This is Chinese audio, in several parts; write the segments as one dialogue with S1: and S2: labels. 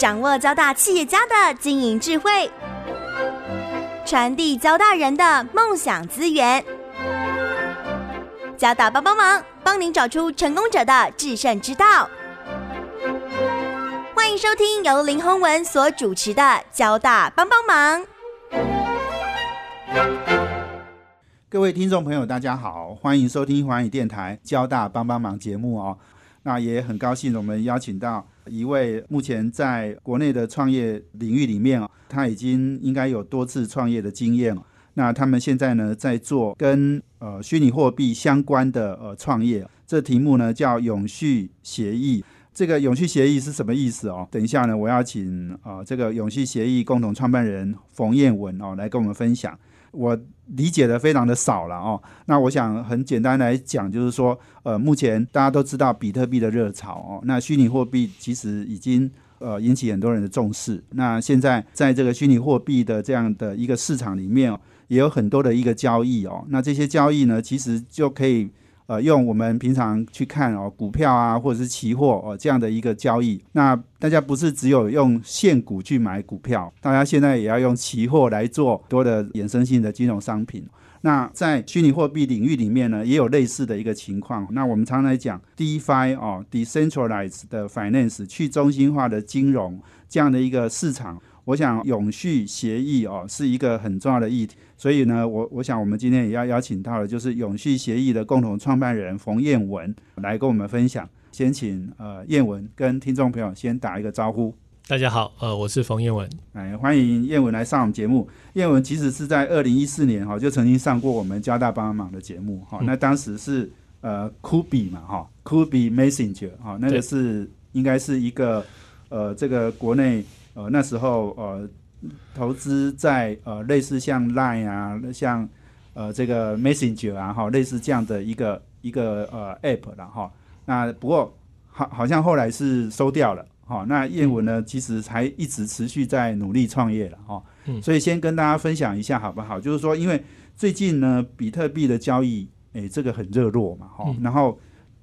S1: 掌握交大企业家的经营智慧，传递交大人的梦想资源。交大帮帮忙，帮您找出成功者的制胜之道。欢迎收听由林宏文所主持的《交大帮帮忙》。
S2: 各位听众朋友，大家好，欢迎收听华语电台《交大帮帮忙》节目哦。那也很高兴，我们邀请到一位目前在国内的创业领域里面哦，他已经应该有多次创业的经验哦。那他们现在呢，在做跟呃虚拟货币相关的呃创业，这题目呢叫永续协议。这个永续协议是什么意思哦？等一下呢，我要请啊这个永续协议共同创办人冯彦文哦来跟我们分享。我理解的非常的少了哦，那我想很简单来讲，就是说，呃，目前大家都知道比特币的热潮哦，那虚拟货币其实已经呃引起很多人的重视。那现在在这个虚拟货币的这样的一个市场里面哦，也有很多的一个交易哦，那这些交易呢，其实就可以。呃，用我们平常去看哦，股票啊，或者是期货哦，这样的一个交易，那大家不是只有用现股去买股票，大家现在也要用期货来做多的衍生性的金融商品。那在虚拟货币领域里面呢，也有类似的一个情况。那我们常来讲 DeFi 哦，Decentralized Finance 去中心化的金融这样的一个市场。我想永续协议哦是一个很重要的议题，所以呢，我我想我们今天也要邀请到的，就是永续协议的共同创办人冯燕文来跟我们分享。先请呃燕文跟听众朋友先打一个招呼。
S3: 大家好，呃，我是冯燕文，
S2: 哎，欢迎燕文来上我们节目。燕文其实是在二零一四年哈就曾经上过我们交大帮忙的节目哈，那当时是呃酷比嘛哈，酷比 Messenger 哈，那个是应该是一个呃这个国内。呃，那时候呃，投资在呃类似像 Line 啊，像呃这个 Messenger 啊，哈，类似这样的一个一个呃 App 了哈。那不过好好像后来是收掉了哈。那燕文呢，其实还一直持续在努力创业了哈。嗯。所以先跟大家分享一下好不好？就是说，因为最近呢，比特币的交易，哎，这个很热络嘛哈，然后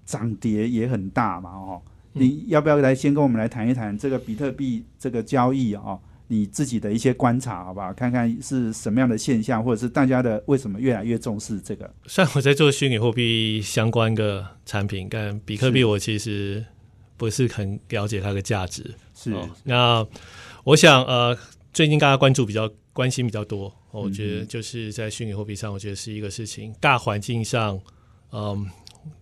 S2: 涨跌也很大嘛哈。你要不要来先跟我们来谈一谈这个比特币这个交易啊？你自己的一些观察，好不好？看看是什么样的现象，或者是大家的为什么越来越重视这个？
S3: 虽然我在做虚拟货币相关的产品，但比特币我其实不是很了解它的价值。
S2: 是
S3: 那我想呃，最近大家关注比较关心比较多，我觉得就是在虚拟货币上，我觉得是一个事情。大环境上，嗯，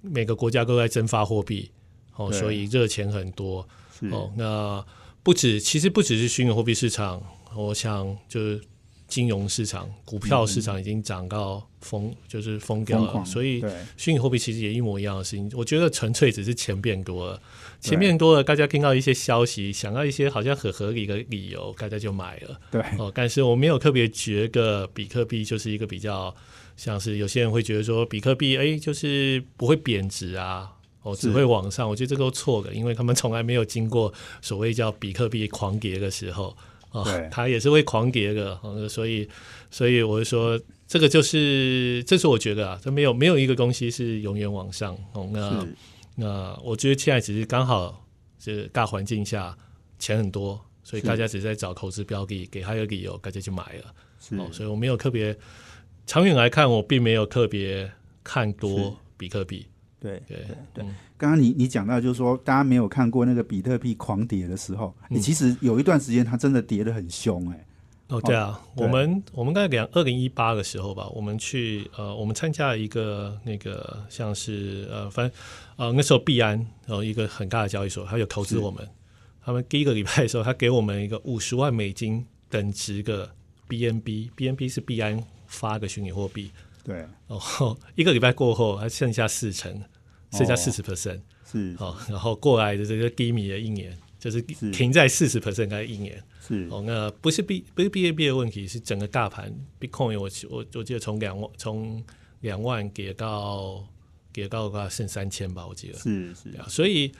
S3: 每个国家都在增发货币。哦，所以热钱很多哦。那不止，其实不只是虚拟货币市场，我想就是金融市场、股票市场已经涨到疯，就是疯掉了。所以虚拟货币其实也一模一样的事情。我觉得纯粹只是钱变多了，钱变多了，大家听到一些消息，想到一些好像很合理的理由，大家就买了。
S2: 对
S3: 哦，但是我没有特别觉得比特币就是一个比较像是有些人会觉得说比特币哎，就是不会贬值啊。哦，只会往上，我觉得这都错的，因为他们从来没有经过所谓叫比特币狂跌的时候啊，它也是会狂跌的，所以，所以我就说，这个就是，这是我觉得啊，这没有没有一个东西是永远往上哦。那那我觉得现在只是刚好是大环境下钱很多，所以大家只是在找投资标的，给他一个理由，大家就买了。哦，所以我没有特别长远来看，我并没有特别看多比特币。
S2: 对对对，刚刚你你讲到就是说，大家没有看过那个比特币狂跌的时候，你其实有一段时间它真的跌得很凶哎。
S3: 哦，对啊，我们我们在两二零一八的时候吧，我们去呃，我们参加了一个那个像是呃，反正呃那时候币安然后一个很大的交易所，他有投资我们，他们第一个礼拜的时候，他给我们一个五十万美金等值的 BNB，BNB 是币安发的虚拟货币。
S2: 对，
S3: 然后 一个礼拜过后，还剩下四成，剩下四十 percent，
S2: 是
S3: 哦，然后过来的这个低迷的一年，就是停在四十 percent，该一年。
S2: 是。
S3: 哦，那不是 B 不是 B A B 的问题，是整个大盘 Bitcoin，我我我记得从两万从两万跌到跌到个剩三千吧，我记得。
S2: 是是，
S3: 所以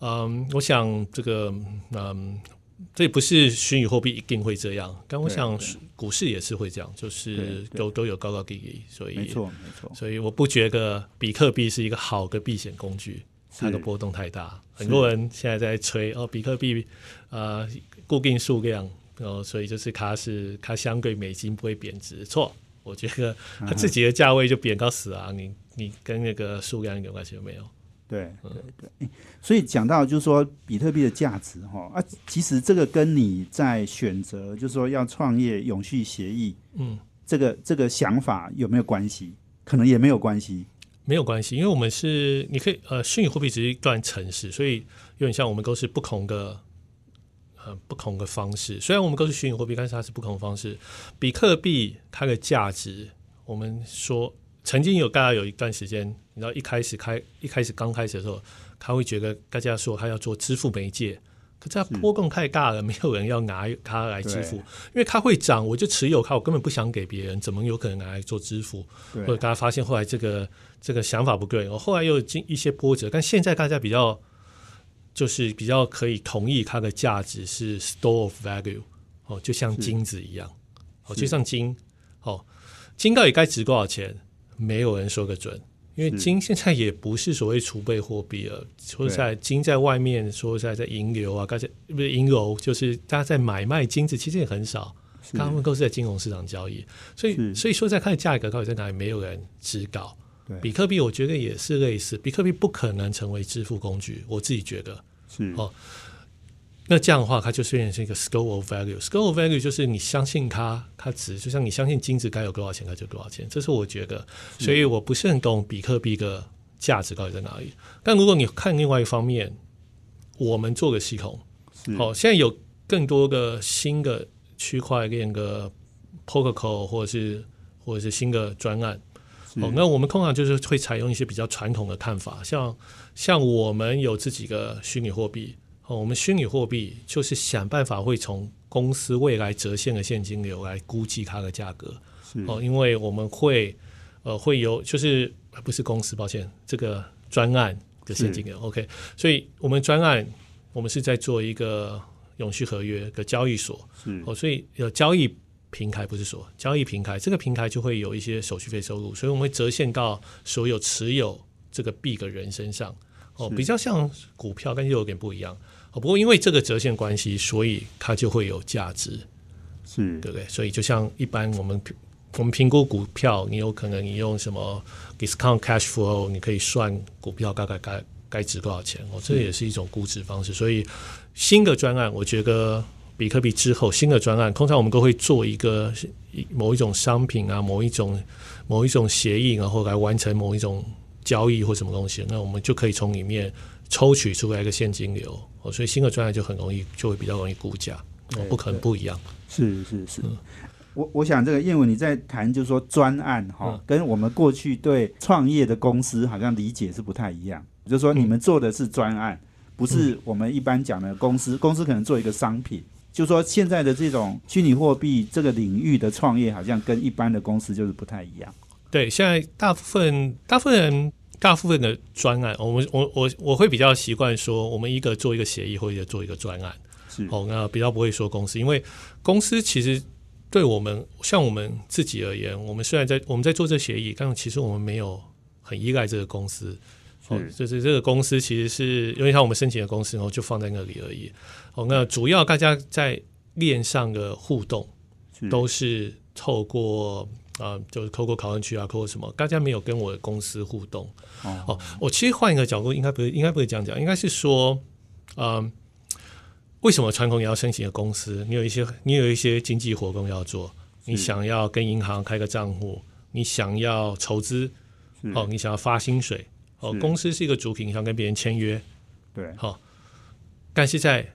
S3: 嗯，我想这个嗯。这不是虚拟货币一定会这样，但我想股市也是会这样，就是都都有高高低低，所以
S2: 没错没错，
S3: 所以我不觉得比特币是一个好的避险工具。它的波动太大。很多人现在在吹哦，比特币呃固定数量，然哦，所以就是它是它相对美金不会贬值。错，我觉得它自己的价位就贬到死啊！你你跟那个数量一点关系都没有。
S2: 对对对，所以讲到就是说比特币的价值哈啊，其实这个跟你在选择就是说要创业永续协议，嗯，这个这个想法有没有关系？可能也没有关系，
S3: 没有关系，因为我们是你可以呃，虚拟货币只是一段程式，所以有点像我们都是不同的呃不同的方式。虽然我们都是虚拟货币，但是它是不同的方式。比特币它的价值，我们说。曾经有大家有一段时间，你知道一开始开一开始刚开始的时候，他会觉得大家说他要做支付媒介，可是它波动太大了，没有人要拿它来支付，因为它会涨，我就持有它，我根本不想给别人，怎么有可能拿来做支付？或者大家发现后来这个这个想法不对，我后来又经一些波折，但现在大家比较就是比较可以同意它的价值是 store of value 哦，就像金子一样，哦，就像金哦，金到底该值多少钱？没有人说个准，因为金现在也不是所谓储备货币了。说实在，金在外面说实在在银流啊，刚才不是银流，就是大家在买卖金子，其实也很少，大部分都是在金融市场交易。所以，所以说在看价格到底在哪里，没有人知道。比特币我觉得也是类似，比特币不可能成为支付工具，我自己觉得
S2: 是
S3: 哦。那这样的话，它就变成是一个 score of value。score of value 就是你相信它，它值，就像你相信金子该有多少钱，它就多少钱。这是我觉得，所以我不是很懂比特币的价值到底在哪里。但如果你看另外一方面，我们做个系统，好，现在有更多的新的区块链的 protocol 或者是或者是新的专案，哦，那我们通常就是会采用一些比较传统的看法，像像我们有自己的虚拟货币。哦，我们虚拟货币就是想办法会从公司未来折现的现金流来估计它的价格。哦，因为我们会呃会有就是不是公司，抱歉，这个专案的现金流。OK，所以我们专案我们是在做一个永续合约的交易所。哦，所以有交易平台不是说交易平台，这个平台就会有一些手续费收入，所以我们会折现到所有持有这个币的人身上。哦，比较像股票，但又有点不一样。哦，不过因为这个折现关系，所以它就会有价值，
S2: 是
S3: 对不对？所以就像一般我们我们评估股票，你有可能你用什么 discount cash flow，你可以算股票大概该该值多少钱。哦，这也是一种估值方式。所以新的专案，我觉得比特币之后新的专案，通常我们都会做一个某一种商品啊，某一种某一种协议，然后来完成某一种。交易或什么东西，那我们就可以从里面抽取出来一个现金流，哦，所以新的专案就很容易，就会比较容易估价，哦，不可能不一样。
S2: 是是是，我我想这个燕文你在谈，就是说专案哈，跟我们过去对创业的公司好像理解是不太一样，就是说你们做的是专案，不是我们一般讲的公司，公司可能做一个商品，就说现在的这种虚拟货币这个领域的创业，好像跟一般的公司就是不太一样。
S3: 对，现在大部分大部分人大部分的专案，我们我我我会比较习惯说，我们一个做一个协议，或者做一个专案，
S2: 是
S3: 哦，那比较不会说公司，因为公司其实对我们像我们自己而言，我们虽然在我们在做这协议，但其实我们没有很依赖这个公司，哦，就是这个公司其实是因为像我们申请的公司，然后就放在那里而已。哦，那主要大家在链上的互动都是透过。啊，就是透过考问区啊，透过什么？大家没有跟我的公司互动哦。我其实换一个角度，应该不是，应该不是这样讲，应该是说，嗯，为什么传统也要申请的公司？你有一些，你有一些经济活动要做，你想要跟银行开个账户，你想要筹资，哦，你想要发薪水，哦，公司是一个主品，你想跟别人签约，
S2: 对，
S3: 好，但是在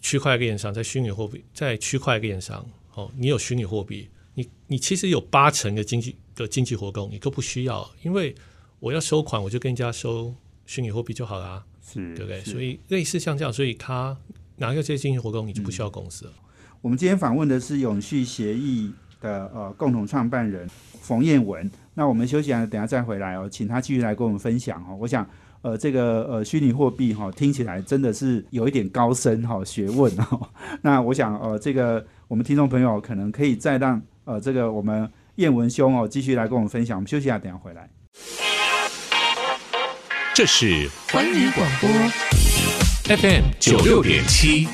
S3: 区块链上，在虚拟货币，在区块链上，哦，你有虚拟货币。你你其实有八成的经济的经济活动，你都不需要，因为我要收款，我就跟人家收虚拟货币就好啦，
S2: 是
S3: 对不对？所以类似像这样，所以他拿个这些经济活动，你就不需要公司了。
S2: 我们今天访问的是永续协议的呃共同创办人冯彦文，那我们休息啊，等下再回来哦，请他继续来跟我们分享哦。我想呃这个呃虚拟货币哈，听起来真的是有一点高深哈学问哦。那我想呃这个我们听众朋友可能可以再让。呃，这个我们燕文兄哦，继续来跟我们分享。我们休息一下，等下回来。
S4: 这是环宇广播 FM 九六点七。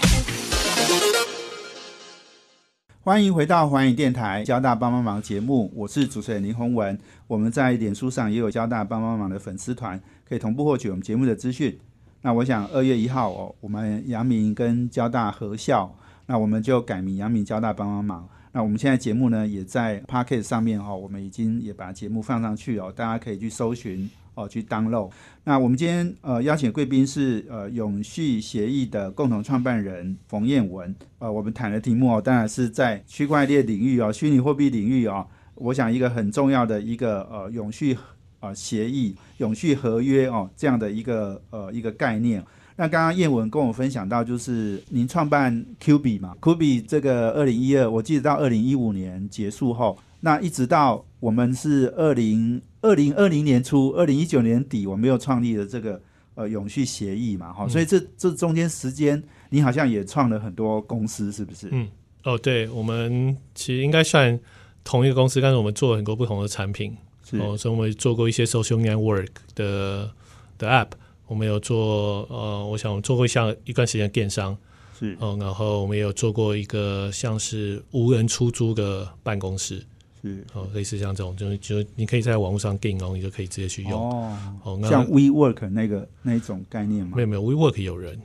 S2: 欢迎回到环宇电台交大帮帮忙节目，我是主持人林宏文。我们在脸书上也有交大帮帮忙的粉丝团，可以同步获取我们节目的资讯。那我想二月一号哦，我们阳明跟交大合校，那我们就改名阳明交大帮帮忙。那我们现在节目呢，也在 p o c k e t 上面哦，我们已经也把节目放上去哦，大家可以去搜寻哦，去 download。那我们今天呃邀请贵宾是呃永续协议的共同创办人冯彦文。呃，我们谈的题目哦，当然是在区块链领域哦，虚拟货币领域哦，我想一个很重要的一个呃永续呃协议、永续合约哦这样的一个呃一个概念。那刚刚燕文跟我分享到，就是您创办 Q B 嘛，Q B 这个二零一二，我记得到二零一五年结束后，那一直到我们是二零二零二零年初，二零一九年底，我们又创立了这个呃永续协议嘛，哈，所以这这中间时间，你好像也创了很多公司，是不是？
S3: 嗯，哦，对，我们其实应该算同一个公司，但是我们做了很多不同的产品，哦，所以我们做过一些 social network 的的 app。我们有做呃，我想做过像一段时间电商，
S2: 是
S3: 嗯，然后我们也有做过一个像是无人出租的办公室，
S2: 是
S3: 哦，类似像这种，就就你可以在网络上订哦，你就可以直接去用
S2: 哦，
S3: 哦，
S2: 像 WeWork 那个那一种概念吗？
S3: 没有没有，WeWork 有人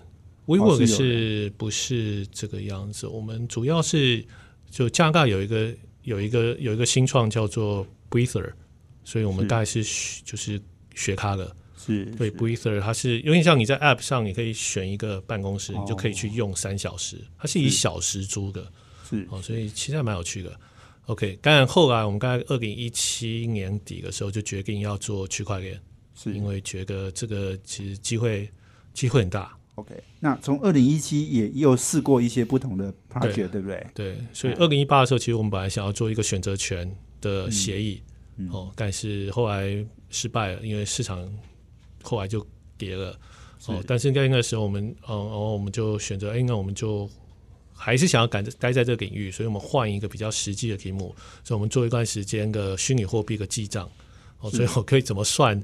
S3: ，WeWork 是不是这个样子？我们主要是就加拿大有一个有一个有一个新创叫做 Breather，所以我们大概是就是学它的。
S2: 是
S3: 对，Breather，它是有点像你在 App 上，你可以选一个办公室，你就可以去用三小时。它是以小时租的，
S2: 是
S3: 哦，所以其实还蛮有趣的。OK，当然后来我们刚才二零一七年底的时候就决定要做区块链，
S2: 是
S3: 因为觉得这个其实机会机会很大。
S2: OK，那从二零一七也有试过一些不同的 project，对不对？
S3: 对，所以二零一八的时候，其实我们本来想要做一个选择权的协议，哦，但是后来失败了，因为市场。后来就跌了，哦，但是在那个时候，我们，嗯，然后我们就选择，哎，那我们就还是想要赶待在这个领域，所以我们换一个比较实际的题目，所以我们做一段时间的虚拟货币的记账，哦，所以我可以怎么算，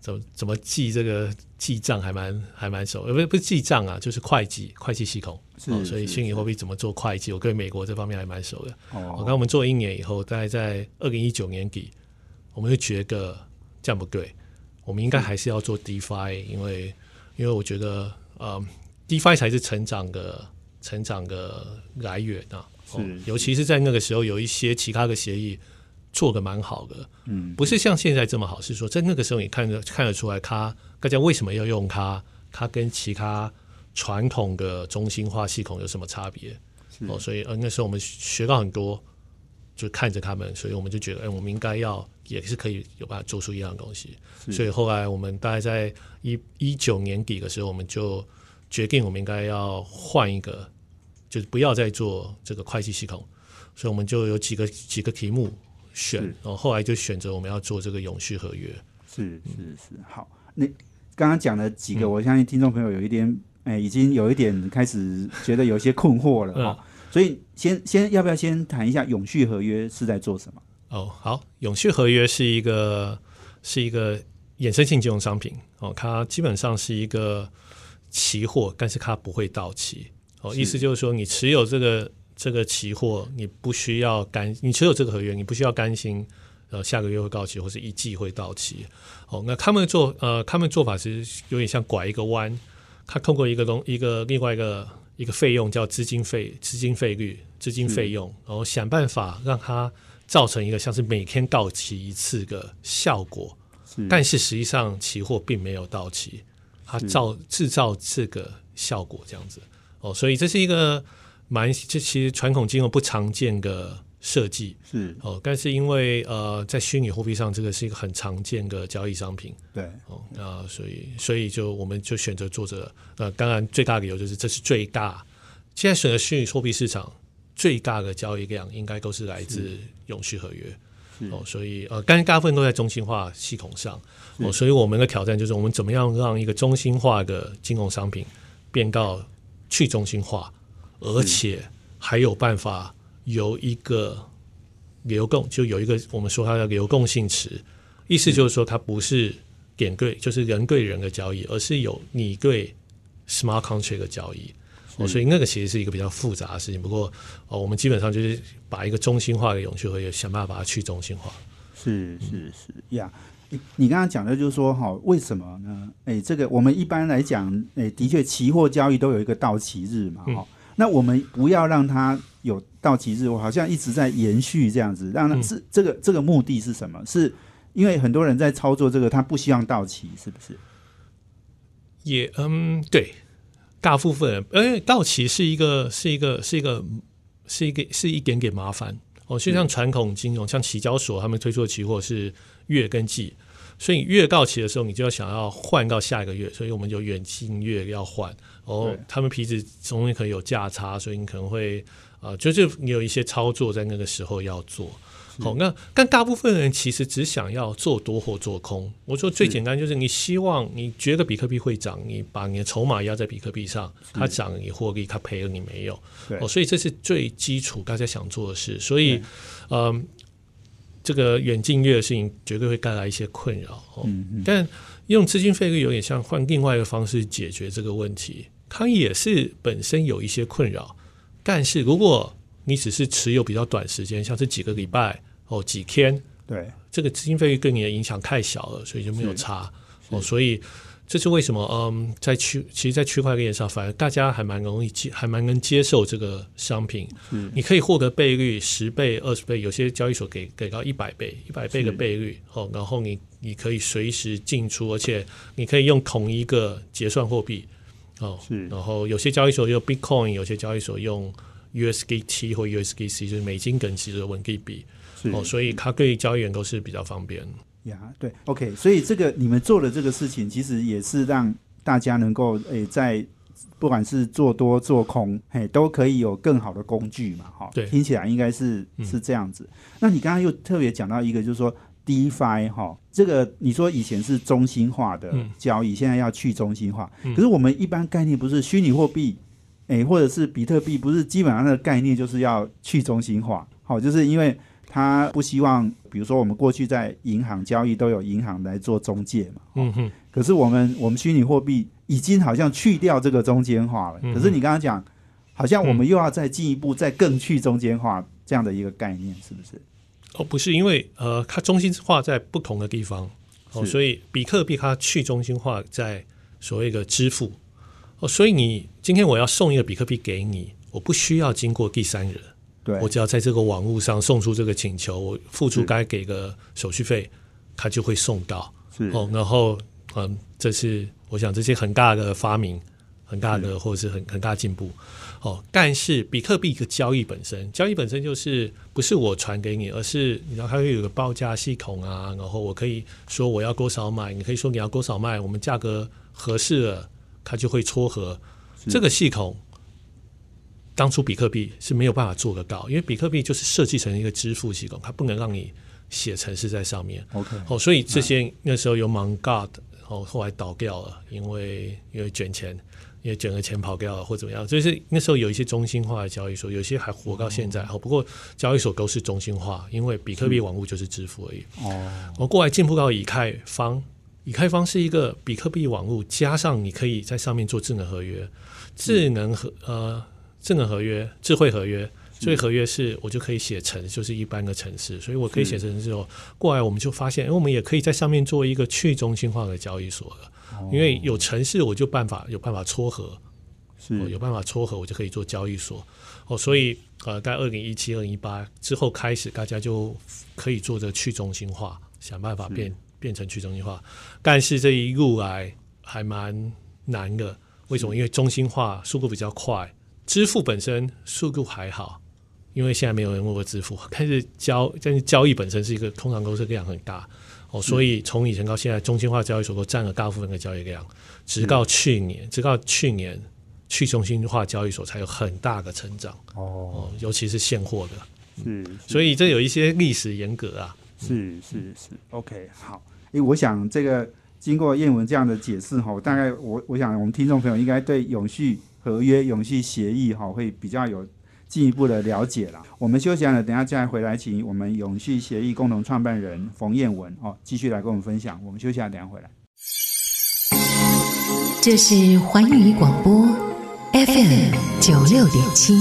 S3: 怎么怎么记这个记账还蛮还蛮熟，呃，不是不是记账啊，就是会计会计系统，
S2: 哦，
S3: 所以虚拟货币怎么做会计，我对美国这方面还蛮熟的。哦，我刚我们做一年以后，大概在二零一九年底，我们就觉得这样不对。我们应该还是要做 DeFi，因为因为我觉得呃，DeFi 才是成长的成长的来源啊。
S2: 是，
S3: 尤其是在那个时候，有一些其他的协议做的蛮好的。
S2: 嗯，
S3: 不是像现在这么好，是说在那个时候你看得看得出来，它大家为什么要用它？它跟其他传统的中心化系统有什么差别？哦，所以呃那时候我们学到很多，就看着他们，所以我们就觉得，哎，我们应该要。也是可以有办法做出一样的东西，所以后来我们大概在一一九年底的时候，我们就决定我们应该要换一个，就是不要再做这个会计系统，所以我们就有几个几个题目选，然后后来就选择我们要做这个永续合约。
S2: 是是是，好，那刚刚讲了几个，我相信听众朋友有一点，哎，已经有一点开始觉得有些困惑了哦。所以先先要不要先谈一下永续合约是在做什么？
S3: 哦，好，永续合约是一个是一个衍生性金融商品哦，它基本上是一个期货，但是它不会到期哦。意思就是说，你持有这个这个期货，你不需要担，你持有这个合约，你不需要担心呃下个月会到期，或者一季会到期哦。那他们做呃，他们做法其实有点像拐一个弯，他通过一个东一个另外一个一个费用叫资金费资金费率资金费用，然后想办法让它。造成一个像是每天到期一次的效果，但是实际上期货并没有到期，它造制造这个效果这样子。哦，所以这是一个蛮这其实传统金融不常见的设计。
S2: 是。
S3: 哦，但是因为呃在虚拟货币上这个是一个很常见的交易商品。
S2: 对。
S3: 哦那，所以所以就我们就选择做这呃，当然最大的理由就是这是最大现在选择虚拟货币市场。最大的交易量应该都是来自永续合约。哦，所以呃，但大部分都在中心化系统上。哦，所以我们的挑战就是我们怎么样让一个中心化的金融商品变到去中心化，而且还有办法有一个流共，就有一个我们说它的流共性池，意思就是说它不是点对，就是人对人的交易，而是有你对 smart contract 的交易。哦，所以那个其实是一个比较复杂的事情。不过哦，我们基本上就是把一个中心化的永续合约想办法把它去中心化。
S2: 是是是呀。你刚刚讲的就是说，哈，为什么呢？哎，这个我们一般来讲，哎，的确，期货交易都有一个到期日嘛，哈。那我们不要让它有到期日，我好像一直在延续这样子，让它是这个这个目的是什么？是因为很多人在操作这个，他不希望到期，是不是？
S3: 也嗯，对，大部分人，因为到期是一个是一个是一个是一个是一点点麻烦哦，就像传统金融，像期交所他们推出的期货是月跟季。所以月到期的时候，你就要想要换到下一个月，所以我们就远近月要换。哦他们皮子中间可能有价差，所以你可能会啊，就是你有一些操作在那个时候要做。好，那但大部分人其实只想要做多或做空。我说最简单就是你希望你觉得比特币会涨，你把你的筹码压在比特币上，它涨你获利，它赔了你没有。哦，所以这是最基础大家想做的事。所以，嗯。这个远近月的事情绝对会带来一些困扰哦，但用资金费率有点像换另外一个方式解决这个问题，它也是本身有一些困扰。但是如果你只是持有比较短时间，像是几个礼拜哦几天，
S2: 对
S3: 这个资金费率对你的影响太小了，所以就没有差哦，所以。这是为什么？嗯，在区其实，在区块链上，反而大家还蛮容易接，还蛮能接受这个商品。嗯，你可以获得倍率十倍、二十倍，有些交易所给给到一百倍、一百倍的倍率。哦，然后你你可以随时进出，而且你可以用同一个结算货币。哦，是。然后有些交易所用 Bitcoin，有些交易所用 USDT 或 USDC，就是美金跟其实稳定币。哦，所以它对交易员都是比较方便。
S2: 呀，对，OK，所以这个你们做的这个事情，其实也是让大家能够诶，在不管是做多做空，嘿，都可以有更好的工具嘛，哈。
S3: 对，
S2: 听起来应该是是这样子。那你刚刚又特别讲到一个，就是说 DeFi 哈，这个你说以前是中心化的交易，现在要去中心化。可是我们一般概念不是虚拟货币，诶，或者是比特币，不是基本上的概念就是要去中心化，好，就是因为。它不希望，比如说我们过去在银行交易都有银行来做中介嘛。嗯哼。可是我们我们虚拟货币已经好像去掉这个中间化了。可是你刚刚讲，好像我们又要再进一步再更去中间化这样的一个概念，是不是？
S3: 哦，不是，因为呃，它中心化在不同的地方哦，所以比特币它去中心化在所谓的支付哦，所以你今天我要送一个比特币给你，我不需要经过第三人。对我只要在这个网络上送出这个请求，我付出该给的手续费，它就会送到。哦，然后嗯，这是我想这些很大的发明，很大的或者是很很大进步。哦，但是比特币一个交易本身，交易本身就是不是我传给你，而是你知道它会有个报价系统啊，然后我可以说我要多少买，你可以说你要多少卖，我们价格合适了，它就会撮合这个系统。当初比特币是没有办法做得到，因为比特币就是设计成一个支付系统，它不能让你写程式在上面。
S2: OK，
S3: 哦，所以这些那时候有 n g o d 哦，后来倒掉了，因为因为卷钱，因为卷了钱跑掉了或怎么样。就是那时候有一些中心化的交易所，有些还活到现在。哦，不过交易所都是中心化，因为比特币网络就是支付而已。哦，我过来进步到以太坊，以太坊是一个比特币网络，加上你可以在上面做智能合约，智能合呃。智能合约、智慧合约、智慧合约是我就可以写成，就是一般的城市，所以我可以写成之后过来，我们就发现，因为我们也可以在上面做一个去中心化的交易所了。因为有城市，我就办法有办法撮合，是有办法撮合，我就可以做交易所。哦，所以呃，在二零一七、二零一八之后开始，大家就可以做这去中心化，想办法变变成去中心化。但是这一路来还蛮难的，为什么？因为中心化速度比较快。支付本身速度还好，因为现在没有人用过支付。但是交，但是交易本身是一个通常都是量很大哦，所以从以前到现在，中心化交易所都占了大部分的交易量。直到去年，直到去年，去中心化交易所才有很大的成长哦，尤其是现货的，是，所以这有一些历史严格啊。
S2: 是是是，OK，好，因为我想这个经过燕文这样的解释哈，大概我我想我们听众朋友应该对永续。合约、永续协议，哈，会比较有进一步的了解了。我们休息了，等下再回来，请我们永续协议共同创办人冯燕文哦，继续来跟我们分享。我们休息下，等下回来。
S5: 这是环宇广播 FM 九六点七。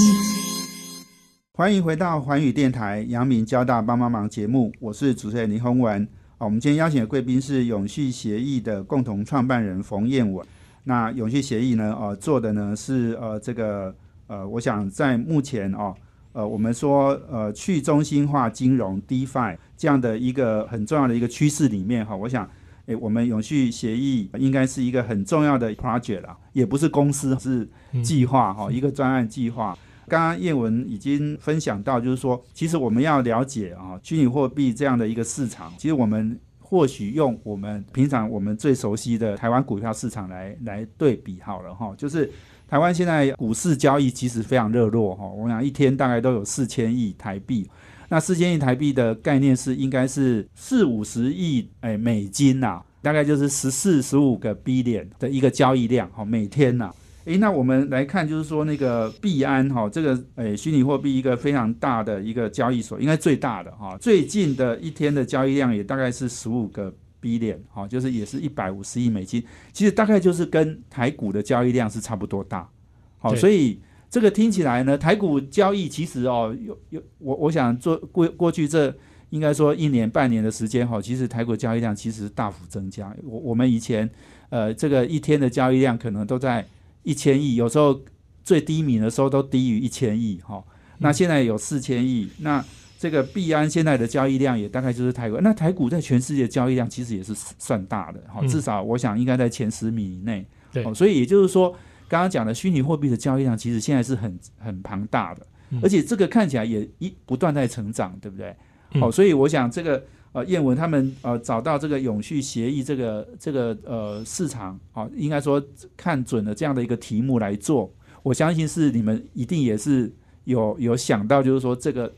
S2: 欢迎回到环宇电台阳明交大帮帮忙节目，我是主持人林宏文。啊，我们今天邀请的贵宾是永续协议的共同创办人冯燕文。那永续协议呢，呃，做的呢是呃这个呃，我想在目前哦，呃，我们说呃去中心化金融 DeFi 这样的一个很重要的一个趋势里面哈，我想，诶，我们永续协议应该是一个很重要的 project 啦，也不是公司是计划哈，一个专案计划。刚刚叶文已经分享到，就是说，其实我们要了解啊，虚拟货币这样的一个市场，其实我们或许用我们平常我们最熟悉的台湾股票市场来来对比好了哈，就是台湾现在股市交易其实非常热络哈，我想一天大概都有四千亿台币，那四千亿台币的概念是应该是四五十亿哎美金呐，大概就是十四十五个 B 点的一个交易量哈，每天呐。诶，那我们来看，就是说那个币安哈，这个诶虚拟货币一个非常大的一个交易所，应该最大的哈。最近的一天的交易量也大概是十五个 B 点，哈，就是也是一百五十亿美金。其实大概就是跟台股的交易量是差不多大。好，所以这个听起来呢，台股交易其实哦，有有我我想做过过去这应该说一年半年的时间哈，其实台股交易量其实大幅增加。我我们以前呃这个一天的交易量可能都在。一千亿，有时候最低迷的时候都低于一千亿哈。那现在有四千亿，那这个币安现在的交易量也大概就是台股。那台股在全世界交易量其实也是算大的哈，至少我想应该在前十米以内。
S3: 对，
S2: 所以也就是说，刚刚讲的虚拟货币的交易量其实现在是很很庞大的，而且这个看起来也一不断在成长，对不对？好，所以我想这个。呃，燕文他们呃找到这个永续协议这个这个呃市场啊，应该说看准了这样的一个题目来做，我相信是你们一定也是有有想到，就是说这个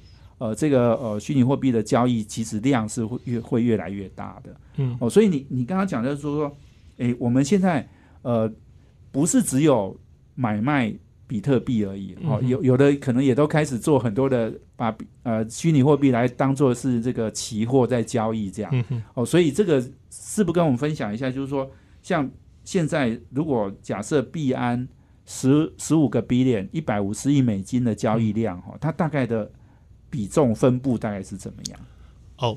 S2: 呃这个呃虚拟货币的交易其实量是会越会越来越大的，
S3: 嗯，
S2: 哦，所以你你刚刚讲的就是说，诶，我们现在呃不是只有买卖。比特币而已，哦，有有的可能也都开始做很多的，把呃虚拟货币来当做是这个期货在交易这样，哦，所以这个是不跟我们分享一下，就是说，像现在如果假设币安十十五个 B 链一百五十亿美金的交易量，哈，它大概的比重分布大概是怎么样？
S3: 哦，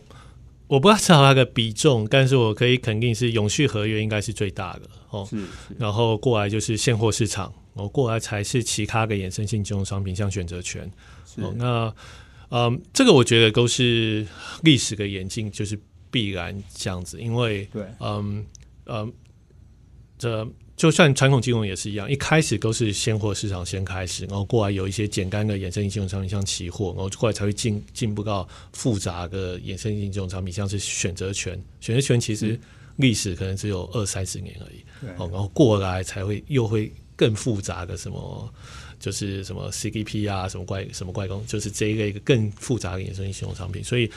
S3: 我不知道它的比重，但是我可以肯定是永续合约应该是最大的哦，
S2: 是，
S3: 然后过来就是现货市场。哦，过来才是其他的衍生性金融商品，像选择权。哦，那嗯，这个我觉得都是历史的演进，就是必然这样子。因为
S2: 对，
S3: 嗯嗯，这就算传统金融也是一样，一开始都是现货市场先开始，然后过来有一些简单的衍生性金融产品，像期货，然后过来才会进进步到复杂的衍生性金融产品，像是选择权。选择权其实历史可能只有二三十年而已。哦，然后过来才会又会。更复杂的什么，就是什么 CDP 啊，什么怪什么怪工，就是这一个一个更复杂的衍生性金融产品。所以，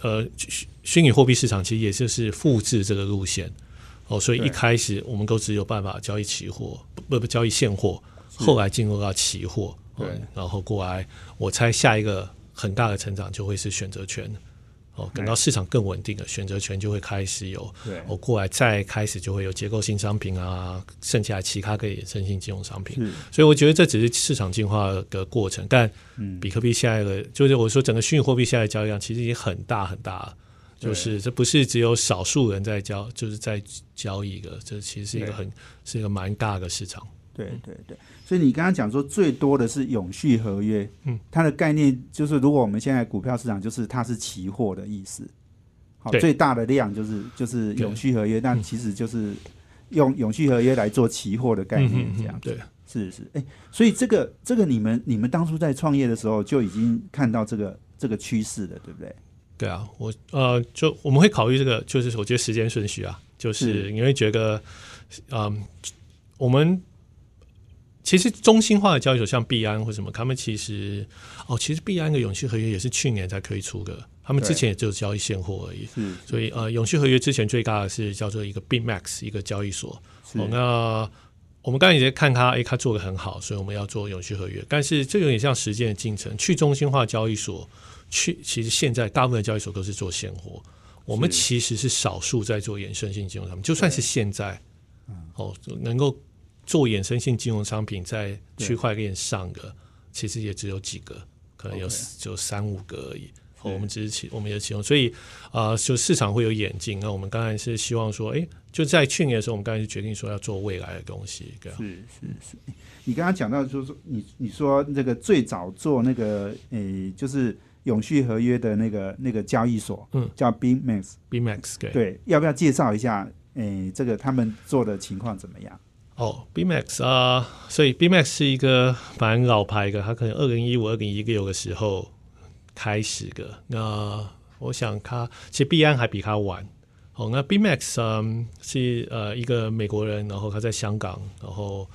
S3: 呃，虚虚拟货币市场其实也就是复制这个路线哦。所以一开始我们都只有办法交易期货，不不交易现货，后来进入到期货，
S2: 对，
S3: 然后过来，我猜下一个很大的成长就会是选择权。哦，等到市场更稳定了，选择权就会开始有，我过来再开始就会有结构性商品啊，剩下其他可以衍生性金融商品。所以我觉得这只是市场进化的过程。但比特币现在的，就是我说整个虚拟货币现在的交易量其实已经很大很大了，就是这不是只有少数人在交，就是在交易的，这其实是一个很是一个蛮大的市场。
S2: 对对对。所以你刚刚讲说最多的是永续合约，嗯，它的概念就是如果我们现在股票市场就是它是期货的意思，好，最大的量就是就是永续合约，但其实就是用永续合约来做期货的概念这样，
S3: 对，
S2: 是是，哎，所以这个这个你们你们当初在创业的时候就已经看到这个这个趋势了，对不对？
S3: 对啊，我呃，就我们会考虑这个，就是我觉得时间顺序啊，就是你会觉得，嗯，我们。其实中心化的交易所像币安或什么，他们其实哦，其实币安的永续合约也是去年才推出的，他们之前也就交易现货而已。嗯所以呃，永续合约之前最大的是叫做一个 BMax 一个交易所。哦，那我们刚才也在看他，哎，他做的很好，所以我们要做永续合约。但是这有点像时间的进程，去中心化交易所去，其实现在大部分交易所都是做现货，我们其实是少数在做衍生性金融上面，就算是现在。哦，能够做衍生性金融商品在区块链上的，其实也只有几个，可能有有三五个而已。哦我们只是其我们也其中，所以啊、呃就市场会有演进。那我们刚才是希望说，哎，就在去年的时候，我们刚才就决定说要做未来的东西，对啊。
S2: 是是是，你刚刚讲到就是说，你你说那个最早做那个诶、就是永续合约的那个那个交易所，
S3: 嗯，
S2: 叫
S3: BMax，BMax 对
S2: 对，要不要介绍一下？诶、这个他们做的情况怎么样？
S3: 哦，BMax 啊、所以 BMax 是一个蛮老牌的，它可能二零一五、二零一六的时候开始的。那我想它其实币安还比它晚。哦，那 BMax 嗯是呃一个美国人，然后他在香港，然后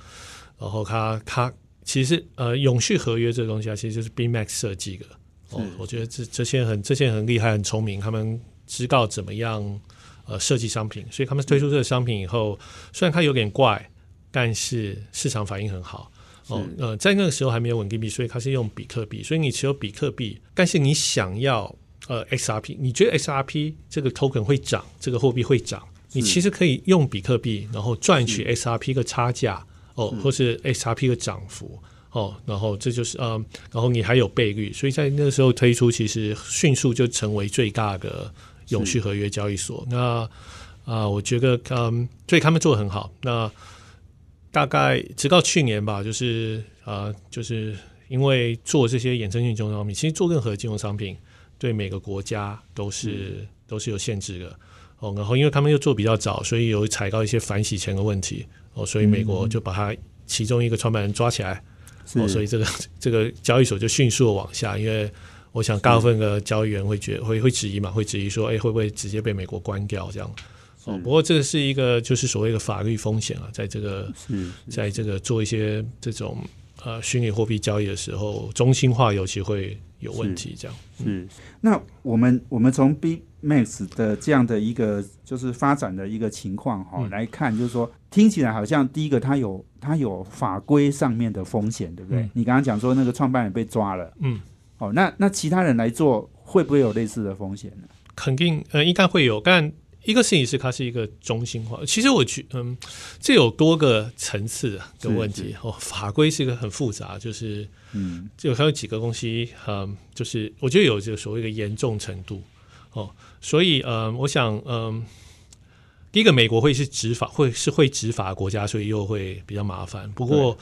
S3: 然后他他其实呃永续合约这个东西啊，其实就是 BMax 设计的。哦，我觉得这这些很这些很厉害，很聪明，他们知道怎么样呃设计商品，所以他们推出这个商品以后，虽然它有点怪，但是市场反应很好。哦，呃，在那个时候还没有稳定币，所以它是用比特币，所以你持有比特币，但是你想要呃 XRP，你觉得 XRP 这个 token 会涨，这个货币会涨，你其实可以用比特币，然后赚取 XRP 的差价哦，或是 XRP 的涨幅。哦，然后这就是嗯，然后你还有倍率，所以在那个时候推出，其实迅速就成为最大的永续合约交易所。那啊、我觉得嗯，所以他们做的很好。那大概直到去年吧，就是啊、就是因为做这些衍生性金融商品，其实做任何金融商品对每个国家都是、都是有限制的。哦，然后因为他们又做比较早，所以有踩到一些反洗钱的问题。哦，所以美国就把他其中一个创办人抓起来。
S2: 是。
S3: 哦，所以这个这个交易所就迅速的往下，因为我想大部分的交易员会觉会会质疑嘛，会质疑说，哎，会不会直接被美国关掉这样？哦，不过这个是一个就是所谓的法律风险啊，在这个在这个做一些这种呃虚拟货币交易的时候，中心化尤其会有问题这样。
S2: 是。那我们我们从 BMax 的这样的一个就是发展的一个情况哈、
S3: 嗯
S2: 来看，就是说听起来好像第一个它有它有法规上面的风险，对不对？
S3: 嗯
S2: 你刚刚讲说那个创办人被抓了，
S3: 嗯，
S2: 哦，那那其他人来做会不会有类似的风险呢？
S3: 肯定呃应该会有，但一个事情是它是一个中心化。其实我觉嗯，这有多个层次的问题哦。法规是一个很复杂，就是
S2: 嗯，
S3: 就还有几个东西，嗯，就是我觉得有这个所谓的严重程度哦。所以嗯，我想嗯，第一个美国会是执法，会是会执法的国家，所以又会比较麻烦。不过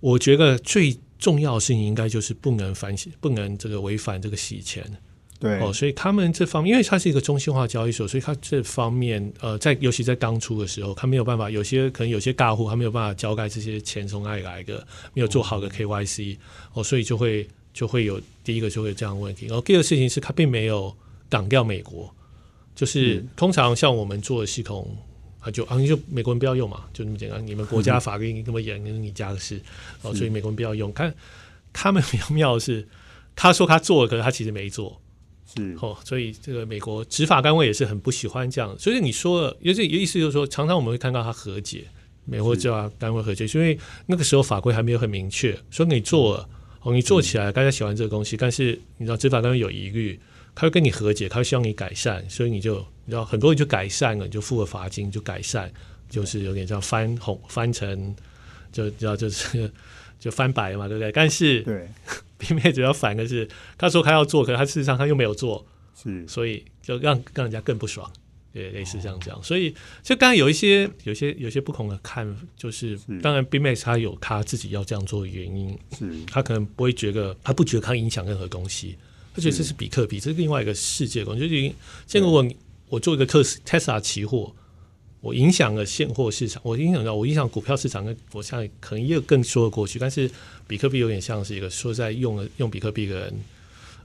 S3: 我觉得最重要的事情应该就是不能反洗，不能这个违反这个洗钱。
S2: 对，
S3: 哦，所以他们这方面，因为它是一个中心化交易所，所以它这方面，呃，在尤其在刚出的时候，他没有办法，有些可能有些大户他没有办法交代这些钱从哪里来的，没有做好的 KYC，哦，所以就会就会有第一个就会有这样的问题。然后第二个事情是，它并没有挡掉美国，就是
S2: 嗯
S3: 通常像我们做的系统。啊，就啊，你就美国人不要用嘛，就那么简单。你们国家 法律那么严，那是你家的事哦，所以美国人不要用。看他们 比较妙的是，他说他做了，可是他其实没做。
S2: 是。
S3: 哦，所以这个美国执法单位也是很不喜欢这样。所以你说了，有这意思就是说，常常我们会看到他和解，美国执法单位和解，因为那个时候法规还没有很明确，说你做了，哦，你做起来，大家喜欢这个东西，但是你知道执法单位有疑虑，他会跟你和解，他会希望你改善，所以你就你知道很多人就改善了，你就付了罚金就改善，就是有点像翻红翻成，就知道就是就翻白嘛，对不对？但是
S2: 对，
S3: 平面主要反的是，他说他要做，可是他事实上他又没有做。
S2: 是
S3: 所以就让让人家更不爽，对，类似像这样。所以就刚刚有一些有些有些不同的看，就是当然 BMax 他有他自己要这样做的原因，
S2: 是
S3: 他可能不会觉得他不觉得他影响任何东西，他觉得这是比特币，这是另外一个世界观。就是现在如果我做一个特斯 Tesla 期货。我影响了现货市场，我影响到我影响股票市场，跟我现在可能也更说得过去。但是比特币有点像是一个说在用了用比特币的人，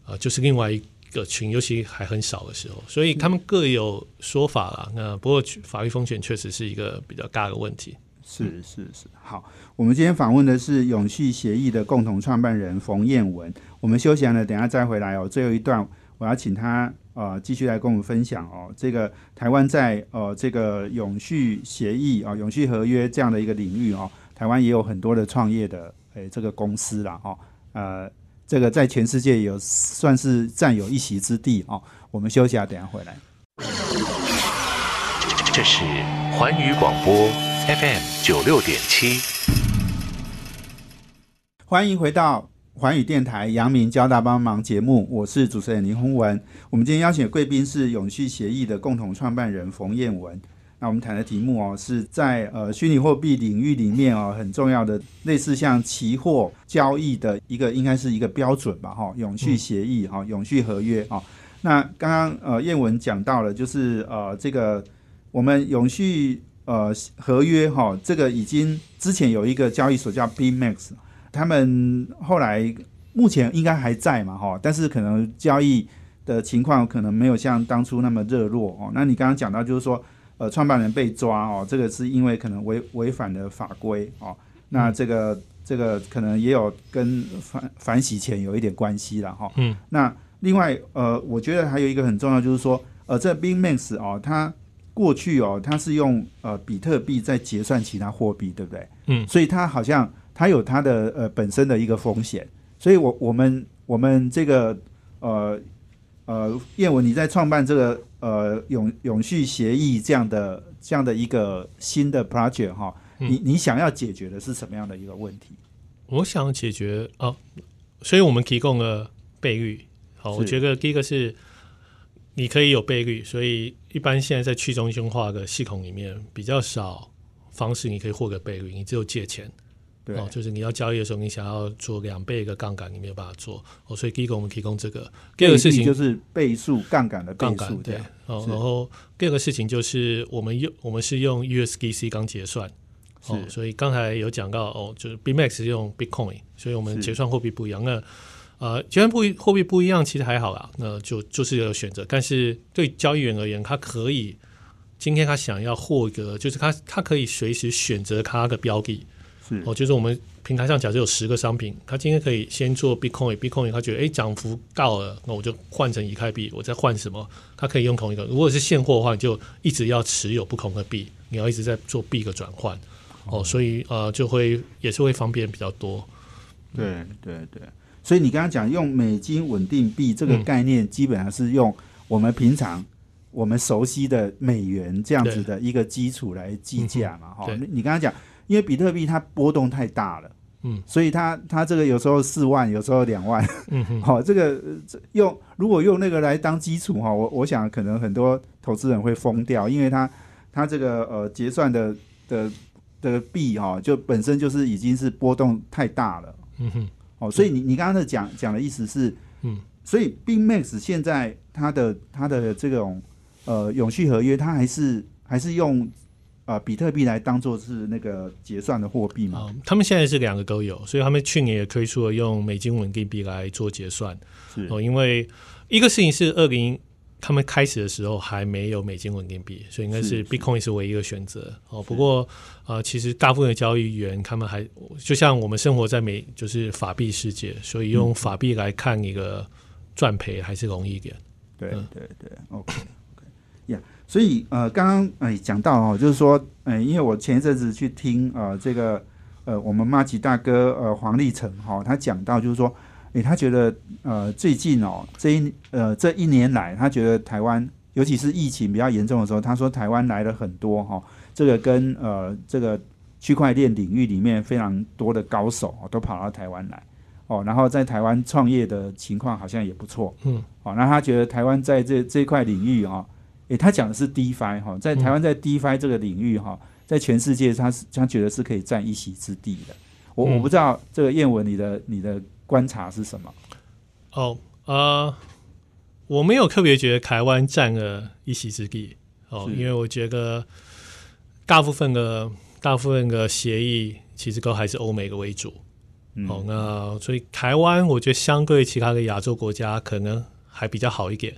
S3: 啊、就是另外一个群，尤其还很少的时候，所以他们各有说法啦。那不过法律风险确实是一个比较大的问题。
S2: 是是是，好，我们今天访问的是永续协议的共同创办人冯彦文。我们休息完了，等下再回来哦。最后一段，我要请他呃继续来跟我们分享哦，这个台湾在呃这个永续协议啊、永续合约这样的一个领域哦，台湾也有很多的创业的诶这个公司啦哦，呃，这个在全世界有算是占有一席之地哦。我们休息啊，等一下回来。
S4: 这是环宇广播 FM 九六点七。
S2: 欢迎回到环宇电台阳明交大帮忙节目，我是主持人林宏文。我们今天邀请的贵宾是永续协议的共同创办人冯彦文。那我们谈的题目哦，是在呃虚拟货币领域里面哦很重要的，类似像期货交易的一个，应该是一个标准吧？哈，永续协议哈，永续合约哈。那刚刚呃燕文讲到了，就是呃这个我们永续呃合约哈，这个已经之前有一个交易所叫 BMax，他们后来目前应该还在嘛哈，但是可能交易的情况可能没有像当初那么热络哦。那你刚刚讲到就是说。呃，创办人被抓哦，这个是因为可能违违反了法规哦。那这个这个可能也有跟反反洗钱有一点关系了哈。
S3: 嗯。
S2: 那另外呃，我觉得还有一个很重要就是说，呃，这 BingMax 哦，它过去哦，它是用呃比特币在结算其他货币，对不对？
S3: 嗯。
S2: 所以它好像它有它的呃本身的一个风险，所以我我们我们这个呃。呃，燕文，你在创办这个呃永永续协议这样的这样的一个新的 project 哈，你你想要解决的是什么样的一个问题？
S3: 我想解决啊，所以我们提供了倍率。好，我觉得第一个是你可以有倍率，所以一般现在在去中心化的系统里面比较少方式你可以获得倍率，你只有借钱。哦，就是你要交易的时候，你想要做两倍一个杠杆，你没有办法做哦。所以第一个我们提供这个，第二个事情
S2: 就是倍数杠杆的
S3: 杠杆对。哦，然后第二个事情就是我们用我们是用 USDC 刚结算哦，所以刚才有讲到哦，就是 BMax 是用 Bitcoin，所以我们结算货币不一样。那呃，结算不货币不一样，其实还好啦，那就就是有选择。但是对交易员而言，他可以今天他想要获得，就是他他可以随时选择他的标的。哦，就是我们平台上假设有十个商品，他今天可以先做 Bitcoin，Bitcoin 他觉得哎涨幅高了，那我就换成以太币，我再换什么？他可以用同一个。如果是现货的话，你就一直要持有不同的币，你要一直在做币的转换。哦，所以呃就会也是会方便比较多。
S2: 对对对，所以你刚刚讲用美金稳定币这个概念，基本上是用我们平常我们熟悉的美元这样子的一个基础来计价嘛？哈，你刚刚讲。因为比特币它波动太大了，
S3: 嗯，
S2: 所以它它这个有时候四万，有时候两万，
S3: 嗯哼，
S2: 好，这个用如果用那个来当基础哈，我我想可能很多投资人会疯掉，因为它它这个呃结算的的的币哈，就本身就是已经是波动太大了，
S3: 嗯哼，
S2: 哦，所以你你刚刚的讲讲的意思是，
S3: 嗯，
S2: 所以 b Max 现在它的它的这种呃永续合约，它还是还是用。啊，比特币来当做是那个结算的货币嘛？
S3: 他们现在是两个都有，所以他们去年也推出了用美金稳定币来做结算。哦，因为一个事情是二零他们开始的时候还没有美金稳定币，所以应该是 Bitcoin 是唯一的选择。哦，不过啊，其实大部分的交易员他们还就像我们生活在美就是法币世界，所以用法币来看一个赚赔还是容易一点。
S2: 对对对，OK OK，呀。所以呃，刚刚哎讲到哦，就是说，哎，因为我前一阵子去听呃这个呃我们马吉大哥呃黄立成哈，他讲到就是说，哎，他觉得呃最近哦这一呃这一年来，他觉得台湾尤其是疫情比较严重的时候，他说台湾来了很多哈，这个跟呃这个区块链领域里面非常多的高手都跑到台湾来哦，然后在台湾创业的情况好像也不错，
S3: 嗯，
S2: 哦，那他觉得台湾在这这块领域哈。诶，他讲的是 DeFi 哈，在台湾在 DeFi 这个领域哈，在全世界他是他觉得是可以占一席之地的。我我不知道这个燕文你的你的观察是什么？
S3: 哦，呃，我没有特别觉得台湾占了一席之地哦，因为我觉得大部分的大部分的协议其实都还是欧美的为主。哦，那所以台湾我觉得相对其他的亚洲国家可能还比较好一点。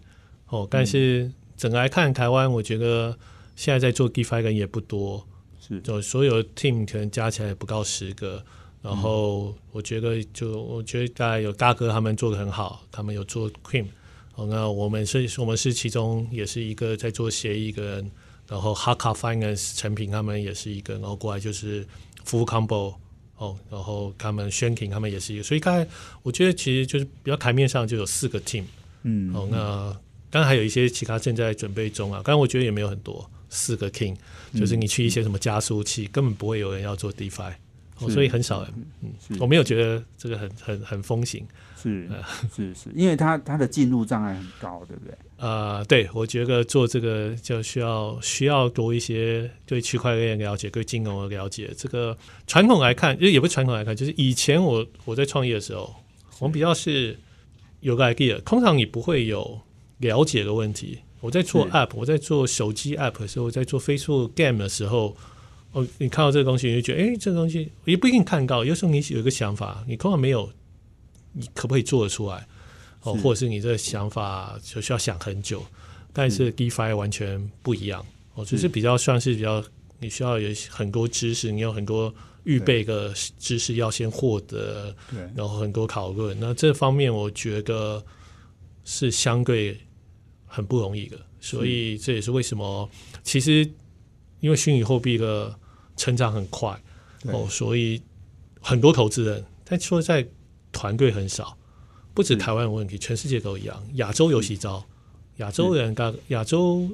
S3: 哦，但是。整个来看，台湾我觉得现在在做 DeFi 人也不多，
S2: 是
S3: 就所有 team 可能加起来不到十个。然后我觉得，就我觉得大概有大哥他们做的很好，他们有做 Cream。哦，那我们是，我们是其中也是一个在做协议一个人。然后 Haka Finance 成品他们也是一个，然后过来就是 Full Combo 哦，然后他们 shaking 他们也是一个。所以刚才我觉得其实就是比较台面上就有四个 team。
S2: 嗯，
S3: 哦，那。当然还有一些其他正在准备中啊，刚刚我觉得也没有很多四个 king，就是你去一些什么加速器，根本不会有人要做 DeFi，、哦、所以很少人。嗯
S2: 是，
S3: 我没有觉得这个很很很风行。
S2: 是是是，因为它它的进入障碍很高，对不对？
S3: 呃，对我觉得做这个就需要需要多一些对区块链了解、对金融的了解。这个传统来看，也也不是传统来看，就是以前我我在创业的时候，我们比较是有个 idea，通常你不会有了解的问题。我在做 app，我在做手机 app 的时候，我在做 Facebook game 的时候，哦，你看到这个东西，你就觉得，哎，这个东西也不一定看到。有时候你有一个想法，你根本没有，你可不可以做得出来？哦，或者是你这个想法就需要想很久。但是 DeFi 完全不一样，哦，只是比较算是比较，你需要有很多知识，你有很多预备的知识要先获得，
S2: 对，
S3: 然后很多讨论。那这方面我觉得是相对很不容易的，所以这也是为什么其实因为虚拟货币的成长很快哦，所以很多投资人，但说在团队很少，不止台湾有问题，全世界都一样。亚洲有几招，亚洲人刚亚洲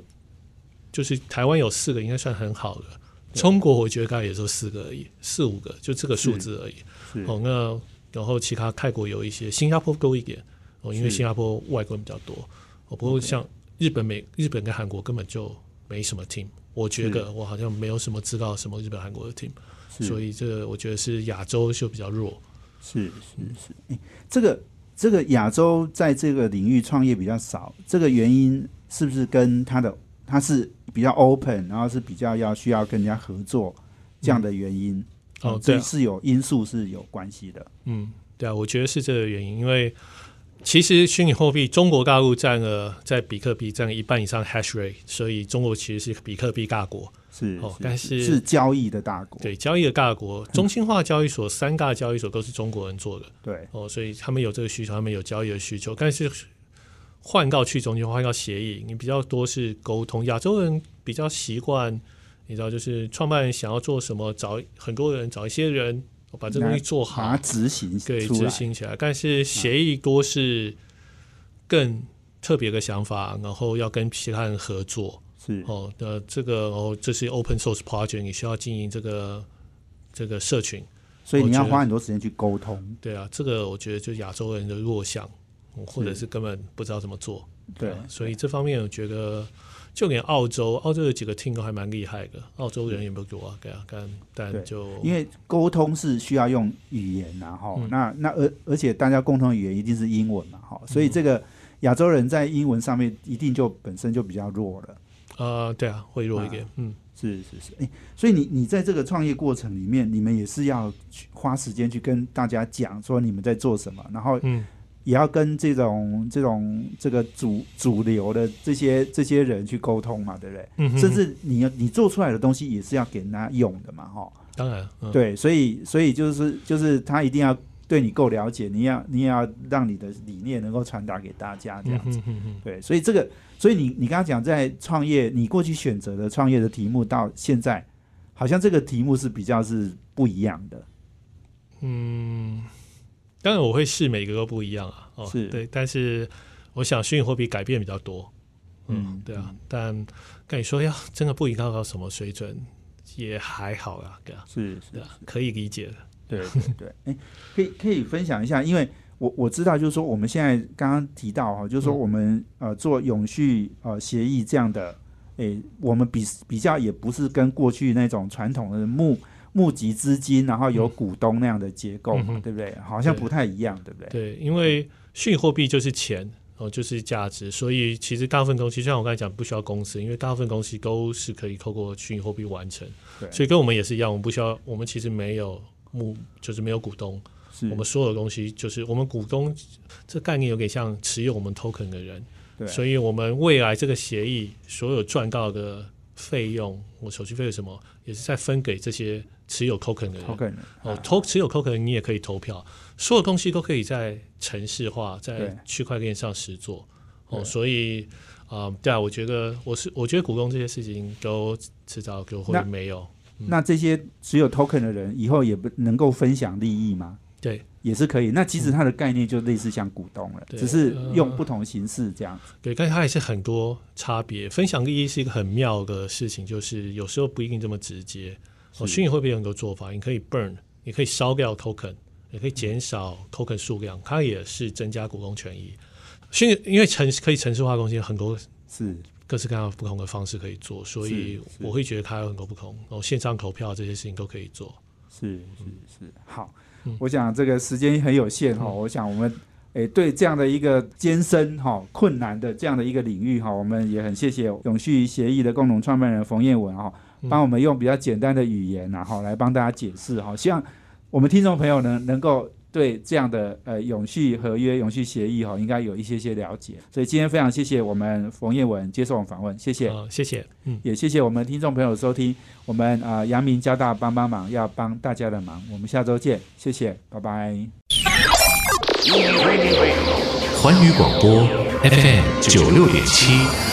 S3: 就是台湾有四个，应该算很好的。中国我觉得大概也就四个而已，四五个，就这个数字而已。哦，那然后其他泰国有一些，新加坡多一点哦，因为新加坡外国人比较多。哦，不过像日本、美日本跟韩国根本就没什么 team，我觉得我好像没有什么知道什么日本、韩国的 team，所以这个我觉得是亚洲就比较弱。
S2: 是是是，诶这个这个亚洲在这个领域创业比较少，这个原因是不是跟它的它是比较 open，然后是比较要需要跟人家合作这样的原因？
S3: 哦对
S2: 是有因素是有关系的。
S3: 嗯，对啊，我觉得是这个原因，因为其实虚拟货币中国大陆占了在比特币占了一半以上 hash rate，所以中国其实是比特币大国。
S2: 是，
S3: 哦但是
S2: 是交易的大国，
S3: 对，交易的大国，中心化交易所三大交易所都是中国人做的。
S2: 对
S3: 哦，所以他们有这个需求，他们有交易的需求，但是换到去中心化，换到协议，你比较多是沟通。亚洲人比较习惯，你知道，就是创办人想要做什么，找很多人，找一些人把这个东西做好
S2: 把它，执行
S3: 对，执行起来。但是协议多是更特别的想法，然后要跟其他人合作。
S2: 是
S3: 哦，呃，这个哦，这是 open source project，你需要经营这个这个社群。
S2: 所以你要花很多时间去沟通。
S3: 对啊，这个我觉得就是亚洲人的弱项，或者是根本不知道怎么做。
S2: 对
S3: 啊所以这方面我觉得，就连澳洲，澳洲有几个 team 都还蛮厉害的，澳洲人也不多啊，对啊，但就
S2: 因为沟通是需要用语言呐，哈、
S3: 嗯。
S2: 那那而而且大家共同语言一定是英文嘛，哈，所
S3: 嗯
S2: 以这个亚洲人在英文上面一定就本身就比较弱了，
S3: 呃，对啊，会弱一
S2: 啊
S3: 点，嗯，
S2: 是是是，哎、所以你你在这个创业过程里面，你们也是要去花时间去跟大家讲说你们在做什么，然后
S3: 嗯，
S2: 也要跟这种这种这个主主流的这些这些人去沟通嘛，对不对？
S3: 嗯哼
S2: 甚至你你做出来的东西也是要给人家用的嘛，哈。
S3: 当然，嗯，
S2: 对，所以所以就是就是他一定要对你够了解，你要你也要让你的理念能够传达给大家这
S3: 嗯
S2: 样子。
S3: 嗯哼哼，
S2: 对，所以这个，所以你你刚刚讲在创业，你过去选择的创业的题目到现在，好像这个题目是比较是不一样的。
S3: 嗯，当然我会试每个都不一样啊，哦，
S2: 是。
S3: 对，但是我想虚拟货币改变比较多，嗯
S2: 嗯，
S3: 对啊，但跟你说要真的不一定到什么水准，也还好啦，对啊，
S2: 是是
S3: 可以理解的，
S2: 对对对，哎，可以可以分享一下，因为我我知道，就是说我们现在刚刚提到哈，就是说
S3: 嗯。
S2: 我们、呃做永续呃协议这样的，诶，我们比比较也不是跟过去那种传统的募募集资金，然后有股东那样的结构嘛，
S3: 嗯
S2: 对不对？好像不太一样，对不对？
S3: 对，因为虚拟货币就是钱。哦，就是价值，所以其实大部分东西，就像我刚才讲，不需要公司，因为大部分东西都是可以透过虚拟货币完成。
S2: 对
S3: 所以跟我们也是一样，我们不需要，我们其实没有目，就是没有股东，我们所有的东西就是我们股东这概念有点像持有我们 token 的人，
S2: 对，
S3: 所以我们未来这个协议所有赚到的费用，我手续费什么，也是在分给这些持有 token 的人。
S2: token
S3: 哦，投持有 token 你也可以投票，所有东西都可以在城市化，在区块链上实做。哦，所以啊、对啊，我觉得我是我觉得股东这些事情都迟早就会
S2: 那
S3: 没有。
S2: 那这些持有 token 的人以后也不能够分享利益吗？
S3: 对
S2: 也是可以。那其实它的概念就类似像股东了，
S3: 对
S2: 只是用不同形式这样子。
S3: 对，但是它也是很多差别。分享利益是一个很妙的事情，就是有时候不一定这么直接。哦，虚拟货币有很多做法，你可以 burn，你可以烧掉 token，也可以减少 token 数量，它也是增加股东权益。虚拟因为城可以城市化东西很多
S2: 是
S3: 各式各样不同的方式可以做，所以我会觉得它有很多不同。然后线上投票这些事情都可以做。
S2: 是是是，好
S3: 嗯，
S2: 我想这个时间很有限哈，我想我们诶对这样的一个艰深哈困难的这样的一个领域哈，我们也很谢谢永续协议的共同创办人冯彦文哈，
S3: 嗯。
S2: 帮我们用比较简单的语言然后来帮大家解释哈，希望我们听众朋友呢能够。对这样的呃永续合约、永续协议哈，应该有一些些了解。所以今天非常谢谢我们冯彦文接受我们访问，谢谢。
S3: 啊、谢谢。嗯，
S2: 也谢谢我们听众朋友收听，我们啊、呃阳明交大帮帮忙，要帮大家的忙，我们下周见，谢谢，拜拜。
S4: 环宇广播 FM 九六点七。